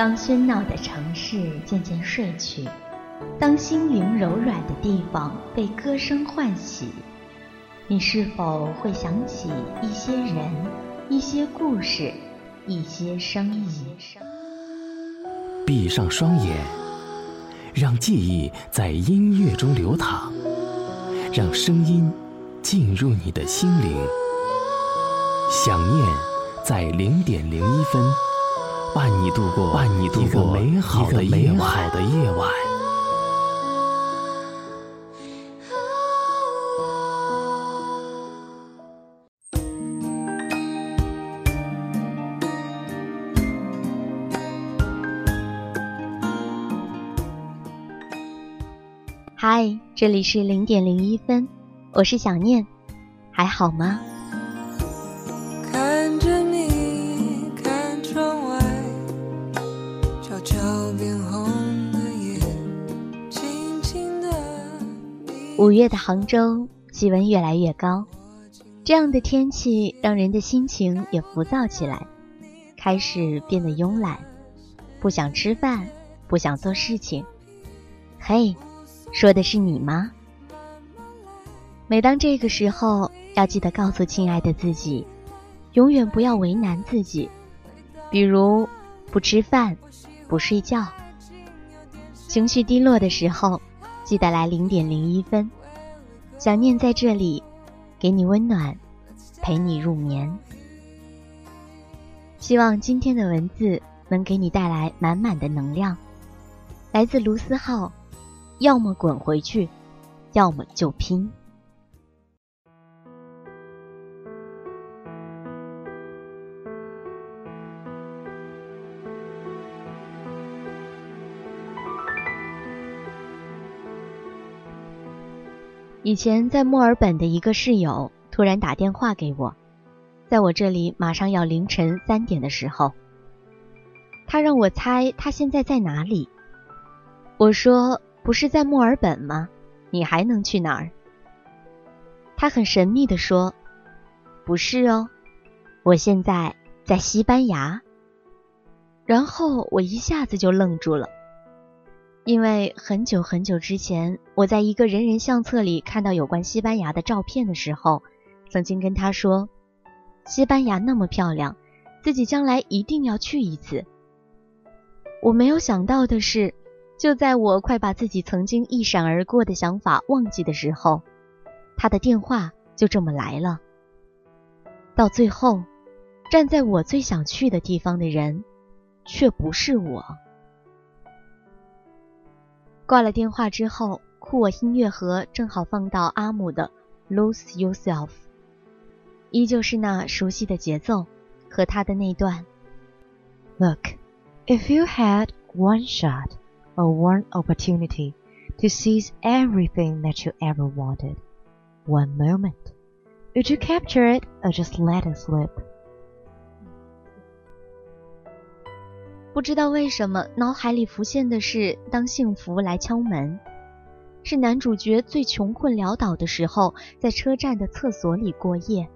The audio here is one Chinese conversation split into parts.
当喧闹的城市渐渐睡去，当心灵柔软的地方被歌声唤醒，你是否会想起一些人、一些故事、一些声音？闭上双眼，让记忆在音乐中流淌，让声音进入你的心灵。想念在零点零一分。伴你度过，伴你度过美好的夜晚。嗨，这里是零点零一分，我是小念，还好吗？五月的杭州，气温越来越高，这样的天气让人的心情也浮躁起来，开始变得慵懒，不想吃饭，不想做事情。嘿，说的是你吗？每当这个时候，要记得告诉亲爱的自己，永远不要为难自己，比如不吃饭，不睡觉。情绪低落的时候。记得来零点零一分，想念在这里，给你温暖，陪你入眠。希望今天的文字能给你带来满满的能量。来自卢思浩，要么滚回去，要么就拼。以前在墨尔本的一个室友突然打电话给我，在我这里马上要凌晨三点的时候，他让我猜他现在在哪里。我说不是在墨尔本吗？你还能去哪儿？他很神秘的说，不是哦，我现在在西班牙。然后我一下子就愣住了。因为很久很久之前，我在一个人人相册里看到有关西班牙的照片的时候，曾经跟他说：“西班牙那么漂亮，自己将来一定要去一次。”我没有想到的是，就在我快把自己曾经一闪而过的想法忘记的时候，他的电话就这么来了。到最后，站在我最想去的地方的人，却不是我。挂了电话之后，酷我音乐盒正好放到阿姆的《Lose Yourself》，依旧是那熟悉的节奏和他的那段。Look, if you had one shot or one opportunity to seize everything that you ever wanted, one moment, would you capture it or just let it slip? 不知道为什么，脑海里浮现的是当幸福来敲门，是男主角最穷困潦倒的时候，在车站的厕所里过夜，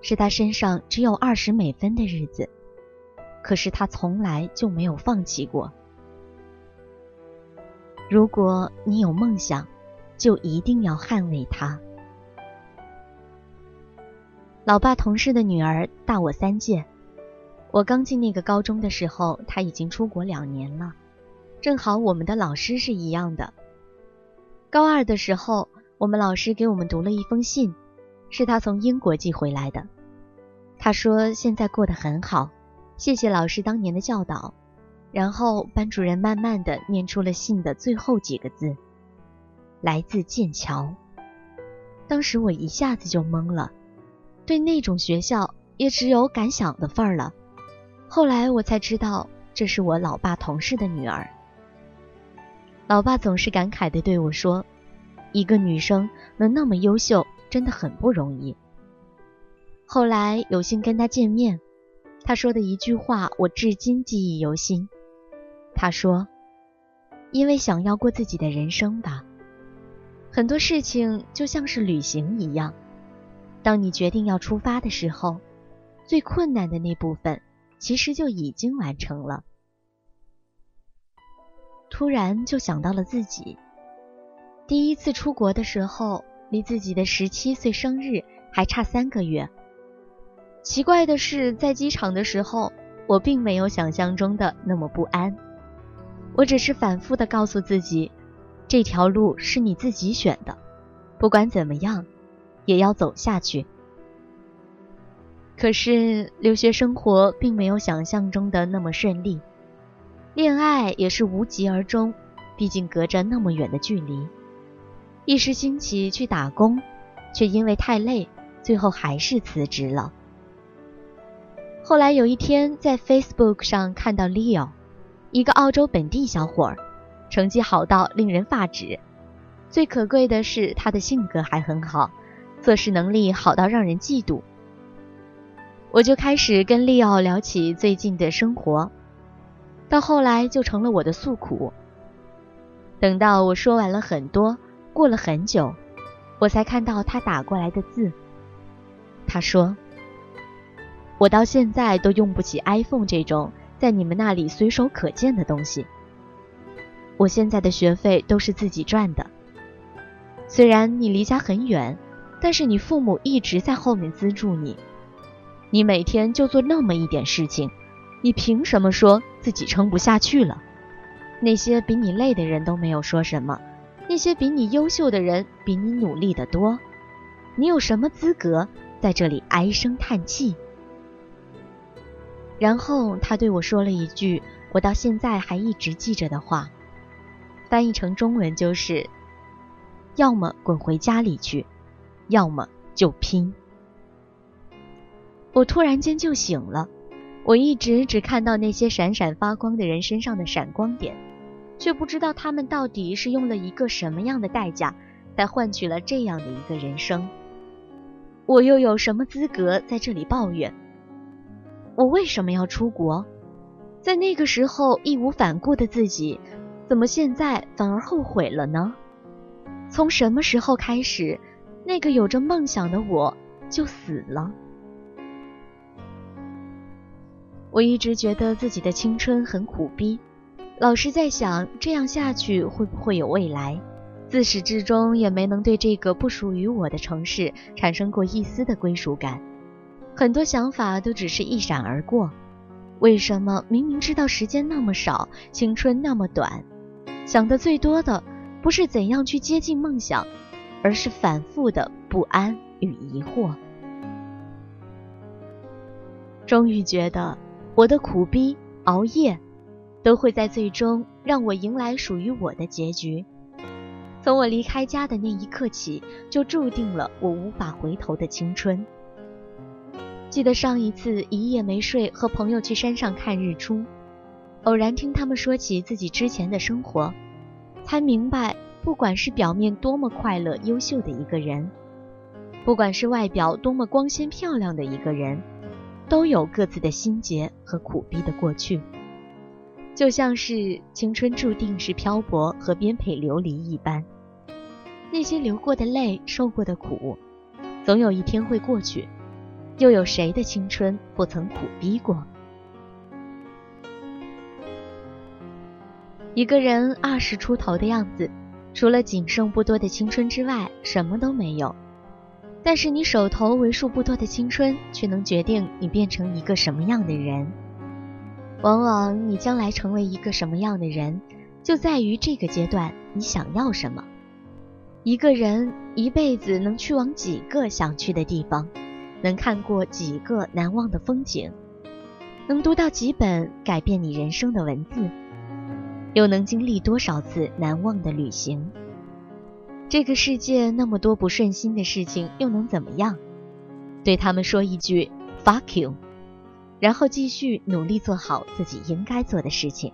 是他身上只有二十美分的日子，可是他从来就没有放弃过。如果你有梦想，就一定要捍卫它。老爸同事的女儿大我三届。我刚进那个高中的时候，他已经出国两年了。正好我们的老师是一样的。高二的时候，我们老师给我们读了一封信，是他从英国寄回来的。他说现在过得很好，谢谢老师当年的教导。然后班主任慢慢的念出了信的最后几个字：“来自剑桥。”当时我一下子就懵了，对那种学校也只有敢想的份儿了。后来我才知道，这是我老爸同事的女儿，老爸总是感慨地对我说：“一个女生能那么优秀，真的很不容易。”后来有幸跟他见面，他说的一句话我至今记忆犹新。他说：“因为想要过自己的人生吧，很多事情就像是旅行一样，当你决定要出发的时候，最困难的那部分其实就已经完成了。”突然就想到了自己第一次出国的时候，离自己的十七岁生日还差三个月。奇怪的是，在机场的时候，我并没有想象中的那么不安。我只是反复的告诉自己，这条路是你自己选的，不管怎么样，也要走下去。可是留学生活并没有想象中的那么顺利，恋爱也是无疾而终，毕竟隔着那么远的距离。一时兴起去打工，却因为太累，最后还是辞职了。后来有一天，在 Facebook 上看到 Leo，一个澳洲本地小伙儿，成绩好到令人发指。最可贵的是，他的性格还很好，做事能力好到让人嫉妒。我就开始跟利奥聊起最近的生活，到后来就成了我的诉苦。等到我说完了很多，过了很久，我才看到他打过来的字。他说。我到现在都用不起 iPhone 这种在你们那里随手可见的东西。我现在的学费都是自己赚的。虽然你离家很远，但是你父母一直在后面资助你。你每天就做那么一点事情，你凭什么说自己撑不下去了？那些比你累的人都没有说什么，那些比你优秀的人比你努力的多，你有什么资格在这里唉声叹气？然后他对我说了一句我到现在还一直记着的话，翻译成中文就是：“要么滚回家里去，要么就拼。”我突然间就醒了。我一直只看到那些闪闪发光的人身上的闪光点，却不知道他们到底是用了一个什么样的代价，才换取了这样的一个人生。我又有什么资格在这里抱怨？我为什么要出国？在那个时候义无反顾的自己，怎么现在反而后悔了呢？从什么时候开始，那个有着梦想的我就死了？我一直觉得自己的青春很苦逼，老是在想这样下去会不会有未来？自始至终也没能对这个不属于我的城市产生过一丝的归属感。很多想法都只是一闪而过，为什么明明知道时间那么少，青春那么短，想的最多的不是怎样去接近梦想，而是反复的不安与疑惑。终于觉得我的苦逼熬夜，都会在最终让我迎来属于我的结局。从我离开家的那一刻起，就注定了我无法回头的青春。记得上一次一夜没睡，和朋友去山上看日出，偶然听他们说起自己之前的生活，才明白，不管是表面多么快乐、优秀的一个人，不管是外表多么光鲜漂亮的一个人，都有各自的心结和苦逼的过去。就像是青春注定是漂泊和颠沛流离一般，那些流过的泪、受过的苦，总有一天会过去。又有谁的青春不曾苦逼过？一个人二十出头的样子，除了仅剩不多的青春之外，什么都没有。但是你手头为数不多的青春，却能决定你变成一个什么样的人。往往你将来成为一个什么样的人，就在于这个阶段你想要什么。一个人一辈子能去往几个想去的地方？能看过几个难忘的风景，能读到几本改变你人生的文字，又能经历多少次难忘的旅行？这个世界那么多不顺心的事情，又能怎么样？对他们说一句 “fuck you”，然后继续努力做好自己应该做的事情。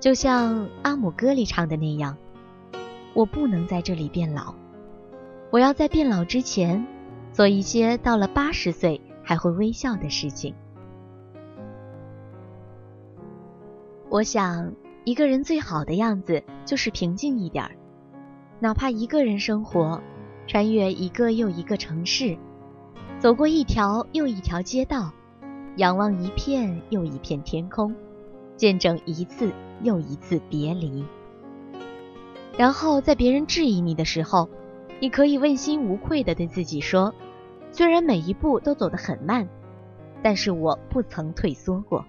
就像阿姆歌里唱的那样，我不能在这里变老，我要在变老之前做一些到了八十岁还会微笑的事情。我想，一个人最好的样子就是平静一点儿，哪怕一个人生活，穿越一个又一个城市，走过一条又一条街道，仰望一片又一片天空，见证一次又一次别离。然后在别人质疑你的时候，你可以问心无愧地对自己说：“虽然每一步都走得很慢，但是我不曾退缩过。”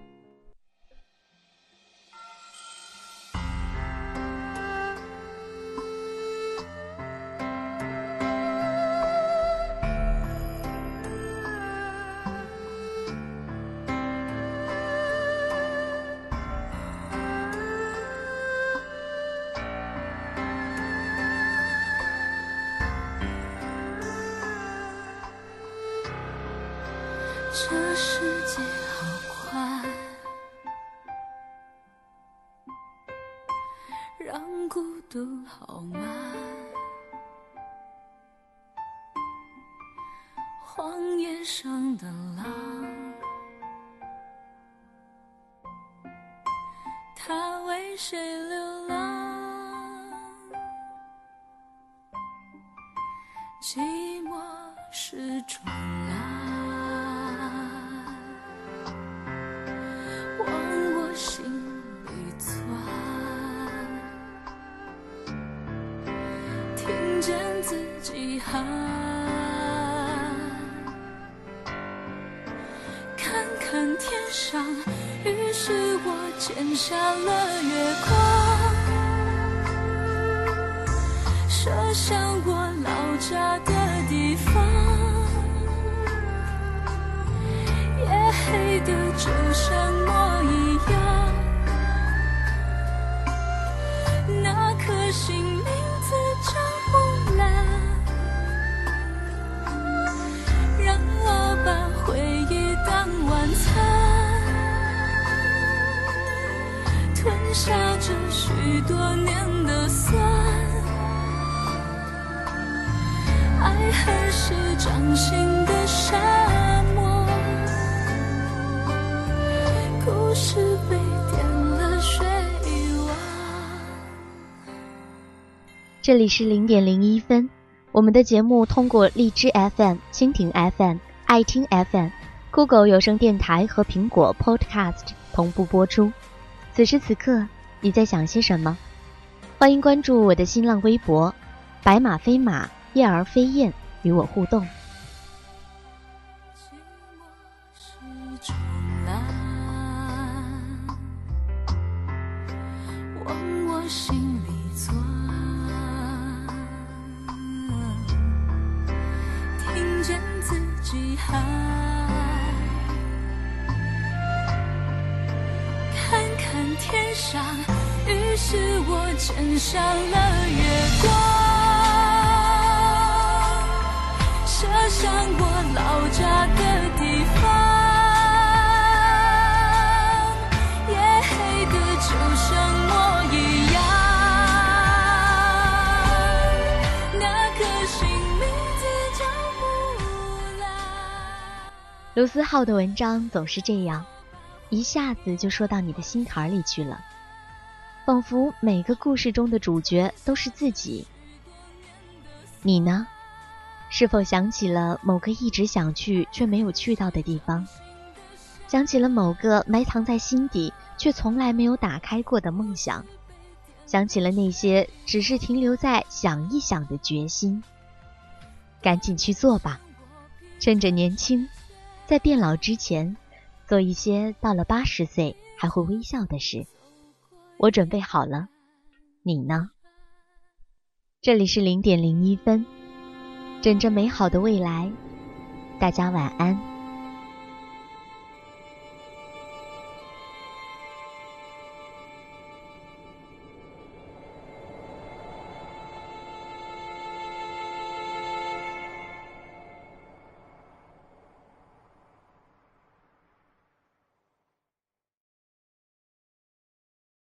让孤独好吗。荒野上的狼，他为谁流浪？寂寞是种狼。看看天上，于是我捡下了月光，射向我老家的地方。夜黑的就像墨一样，那颗星下着许多年的酸，爱恨是掌心的沙漠，故事被点了水汪。这里是零点零一分，我们的节目通过荔枝 FM、蜻蜓 FM、爱听 FM、酷狗有声电台和苹果 Podcast 同步播出。此时此刻，你在想些什么？欢迎关注我的新浪微博“白马飞马燕儿飞燕”，与我互动。自己喊。天上，于是我捡上了月光，射向我老家的地方。夜黑的就像我一样，那颗心名字叫木兰。卢思浩的文章总是这样。一下子就说到你的心坎里去了，仿佛每个故事中的主角都是自己。你呢？是否想起了某个一直想去却没有去到的地方？想起了某个埋藏在心底却从来没有打开过的梦想？想起了那些只是停留在想一想的决心？赶紧去做吧，趁着年轻，在变老之前。做一些到了八十岁还会微笑的事，我准备好了，你呢？这里是零点零一分，枕着美好的未来，大家晚安。